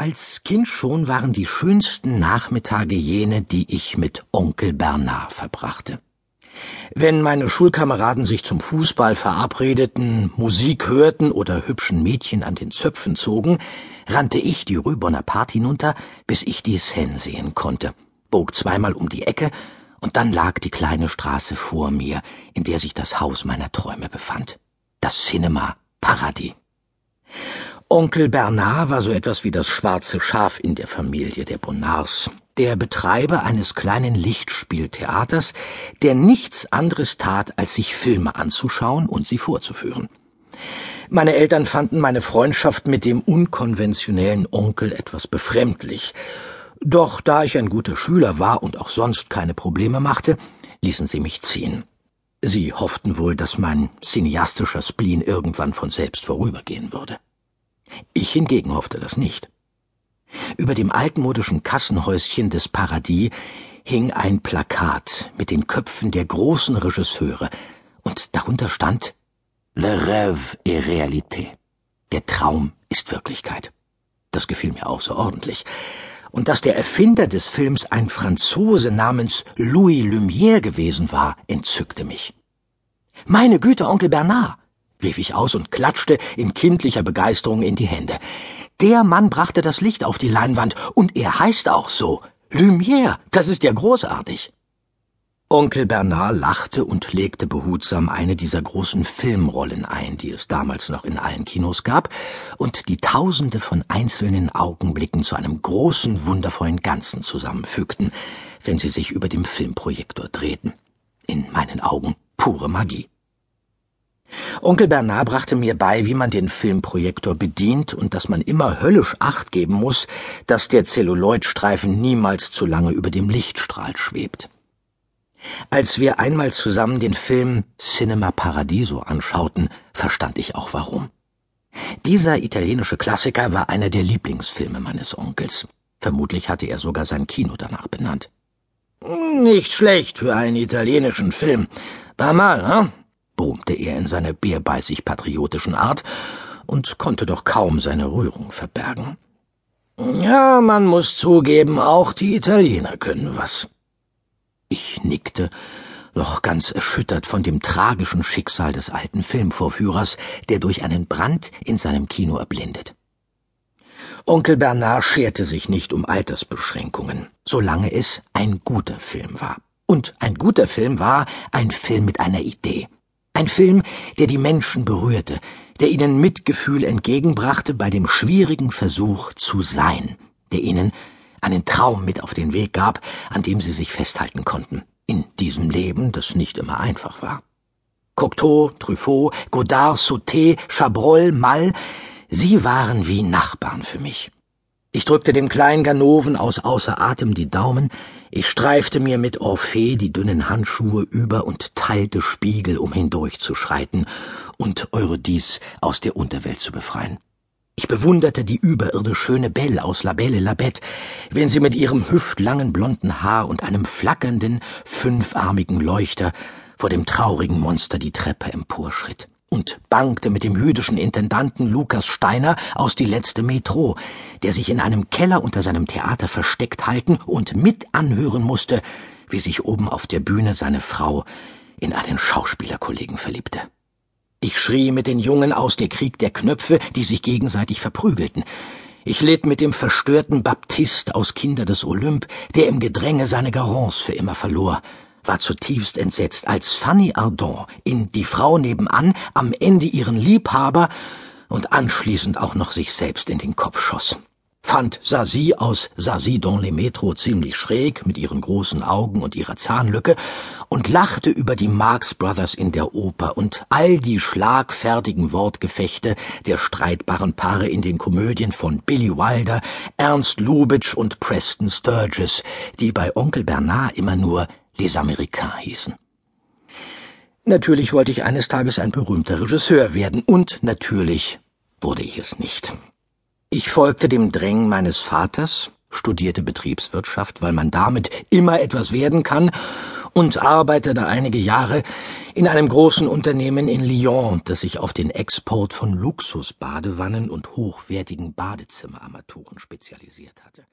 Als Kind schon waren die schönsten Nachmittage jene, die ich mit Onkel Bernard verbrachte. Wenn meine Schulkameraden sich zum Fußball verabredeten, Musik hörten oder hübschen Mädchen an den Zöpfen zogen, rannte ich die Rue Bonaparte hinunter, bis ich die Seine sehen konnte, bog zweimal um die Ecke, und dann lag die kleine Straße vor mir, in der sich das Haus meiner Träume befand. Das Cinema Paradis. Onkel Bernard war so etwas wie das schwarze Schaf in der Familie der Bonnards, der Betreiber eines kleinen Lichtspieltheaters, der nichts anderes tat, als sich Filme anzuschauen und sie vorzuführen. Meine Eltern fanden meine Freundschaft mit dem unkonventionellen Onkel etwas befremdlich, doch da ich ein guter Schüler war und auch sonst keine Probleme machte, ließen sie mich ziehen. Sie hofften wohl, dass mein cineastischer Spleen irgendwann von selbst vorübergehen würde. Ich hingegen hoffte das nicht. Über dem altmodischen Kassenhäuschen des Paradies hing ein Plakat mit den Köpfen der großen Regisseure, und darunter stand Le rêve est réalité. Der Traum ist Wirklichkeit. Das gefiel mir außerordentlich. Und dass der Erfinder des Films ein Franzose namens Louis Lumière gewesen war, entzückte mich. Meine Güte, Onkel Bernard, rief ich aus und klatschte in kindlicher Begeisterung in die Hände. Der Mann brachte das Licht auf die Leinwand, und er heißt auch so. Lumière, das ist ja großartig. Onkel Bernard lachte und legte behutsam eine dieser großen Filmrollen ein, die es damals noch in allen Kinos gab, und die tausende von einzelnen Augenblicken zu einem großen, wundervollen Ganzen zusammenfügten, wenn sie sich über dem Filmprojektor drehten. In meinen Augen pure Magie. Onkel Bernard brachte mir bei, wie man den Filmprojektor bedient und dass man immer höllisch Acht geben muss, dass der Zelluloidstreifen niemals zu lange über dem Lichtstrahl schwebt. Als wir einmal zusammen den Film Cinema Paradiso anschauten, verstand ich auch warum. Dieser italienische Klassiker war einer der Lieblingsfilme meines Onkels. Vermutlich hatte er sogar sein Kino danach benannt. Nicht schlecht für einen italienischen Film. War mal, hm? Brummte er in seiner bärbeißig patriotischen Art und konnte doch kaum seine Rührung verbergen. Ja, man muss zugeben, auch die Italiener können was. Ich nickte, noch ganz erschüttert von dem tragischen Schicksal des alten Filmvorführers, der durch einen Brand in seinem Kino erblindet. Onkel Bernard scherte sich nicht um Altersbeschränkungen, solange es ein guter Film war. Und ein guter Film war ein Film mit einer Idee. Ein Film, der die Menschen berührte, der ihnen Mitgefühl entgegenbrachte bei dem schwierigen Versuch zu sein, der ihnen einen Traum mit auf den Weg gab, an dem sie sich festhalten konnten, in diesem Leben, das nicht immer einfach war. Cocteau, Truffaut, Godard, Sauté, Chabrol, Mall, sie waren wie Nachbarn für mich. Ich drückte dem kleinen Ganoven aus außer Atem die Daumen, ich streifte mir mit Orphée die dünnen Handschuhe über und teilte Spiegel, um hindurchzuschreiten und Eurydis aus der Unterwelt zu befreien. Ich bewunderte die überirdisch schöne Belle aus La Belle La wenn sie mit ihrem hüftlangen blonden Haar und einem flackernden, fünfarmigen Leuchter vor dem traurigen Monster die Treppe emporschritt und bangte mit dem jüdischen Intendanten Lukas Steiner aus die letzte Metro, der sich in einem Keller unter seinem Theater versteckt halten und mit anhören musste, wie sich oben auf der Bühne seine Frau in einen Schauspielerkollegen verliebte. Ich schrie mit den Jungen aus der Krieg der Knöpfe, die sich gegenseitig verprügelten. Ich litt mit dem verstörten Baptist aus Kinder des Olymp, der im Gedränge seine Garance für immer verlor war zutiefst entsetzt, als Fanny Ardon in Die Frau nebenan am Ende ihren Liebhaber und anschließend auch noch sich selbst in den Kopf schoss. Fand Sazie aus Sazie dans les Metro ziemlich schräg mit ihren großen Augen und ihrer Zahnlücke und lachte über die Marx Brothers in der Oper und all die schlagfertigen Wortgefechte der streitbaren Paare in den Komödien von Billy Wilder, Ernst Lubitsch und Preston Sturges, die bei Onkel Bernard immer nur Les Américains hießen. Natürlich wollte ich eines Tages ein berühmter Regisseur werden, und natürlich wurde ich es nicht. Ich folgte dem Drängen meines Vaters, studierte Betriebswirtschaft, weil man damit immer etwas werden kann, und arbeitete einige Jahre in einem großen Unternehmen in Lyon, das sich auf den Export von Luxusbadewannen und hochwertigen Badezimmerarmaturen spezialisiert hatte